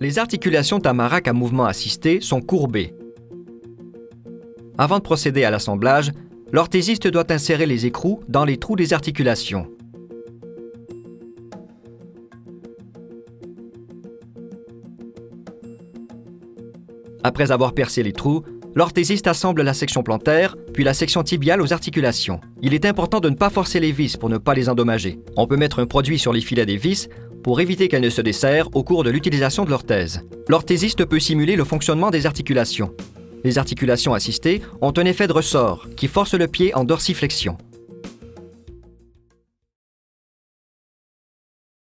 Les articulations tamarac à mouvement assisté sont courbées. Avant de procéder à l'assemblage, l'orthésiste doit insérer les écrous dans les trous des articulations. Après avoir percé les trous, l'orthésiste assemble la section plantaire, puis la section tibiale aux articulations. Il est important de ne pas forcer les vis pour ne pas les endommager. On peut mettre un produit sur les filets des vis pour éviter qu'elles ne se desserrent au cours de l'utilisation de l'orthèse. L'orthésiste peut simuler le fonctionnement des articulations. Les articulations assistées ont un effet de ressort qui force le pied en dorsiflexion.